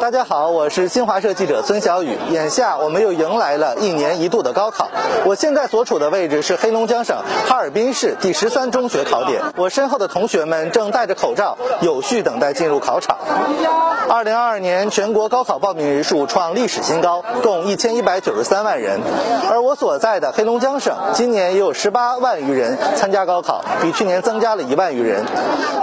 大家好，我是新华社记者孙小雨。眼下我们又迎来了一年一度的高考。我现在所处的位置是黑龙江省哈尔滨市第十三中学考点。我身后的同学们正戴着口罩，有序等待进入考场。二零二二年全国高考报名人数创历史新高，共一千一百九十三万人。而我所在的黑龙江省今年也有十八万余人参加高考，比去年增加了一万余人。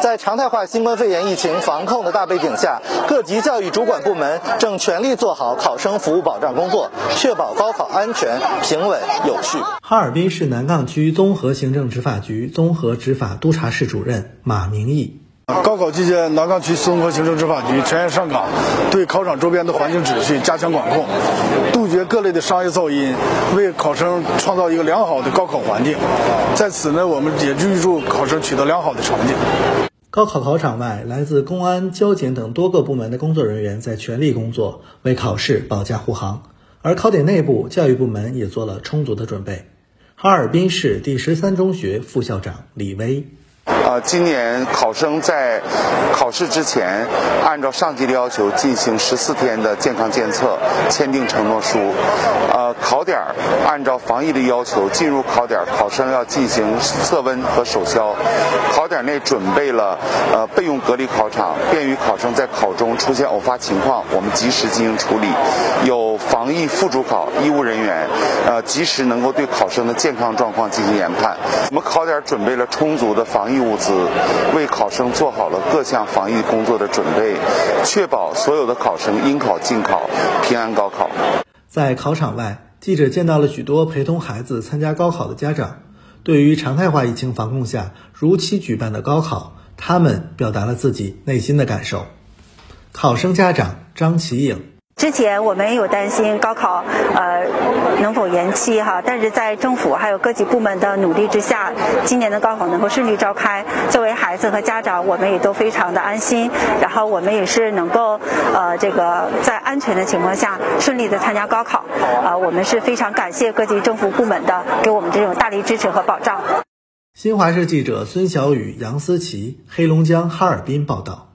在常态化新冠肺炎疫情防控的大背景下，各级教育主管部门正全力做好考生服务保障工作，确保高考安全、平稳、有序。哈尔滨市南岗区综合行政执法局综合执法督察室主任马明义。高考期间，南岗区综合行政执法局全员上岗，对考场周边的环境秩序加强管控，杜绝各类的商业噪音，为考生创造一个良好的高考环境。在此呢，我们也预祝考生取得良好的成绩。高考考场外，来自公安、交警等多个部门的工作人员在全力工作，为考试保驾护航。而考点内部，教育部门也做了充足的准备。哈尔滨市第十三中学副校长李威。呃，今年考生在考试之前，按照上级的要求进行十四天的健康监测，签订承诺书。呃，考点儿按照防疫的要求进入考点，考生要进行测温和手消。考点内准备了呃备用隔离考场，便于考生在考中出现偶发情况，我们及时进行处理。有防疫副主考医务人员，呃，及时能够对考生的健康状况进行研判。我们考点准备了充足的防疫物。资为考生做好了各项防疫工作的准备，确保所有的考生应考尽考，平安高考。在考场外，记者见到了许多陪同孩子参加高考的家长。对于常态化疫情防控下如期举办的高考，他们表达了自己内心的感受。考生家长张启颖。之前我们有担心高考呃能否延期哈，但是在政府还有各级部门的努力之下，今年的高考能够顺利召开。作为孩子和家长，我们也都非常的安心。然后我们也是能够呃这个在安全的情况下顺利的参加高考。呃，我们是非常感谢各级政府部门的给我们这种大力支持和保障。新华社记者孙小雨、杨思琪，黑龙江哈尔滨报道。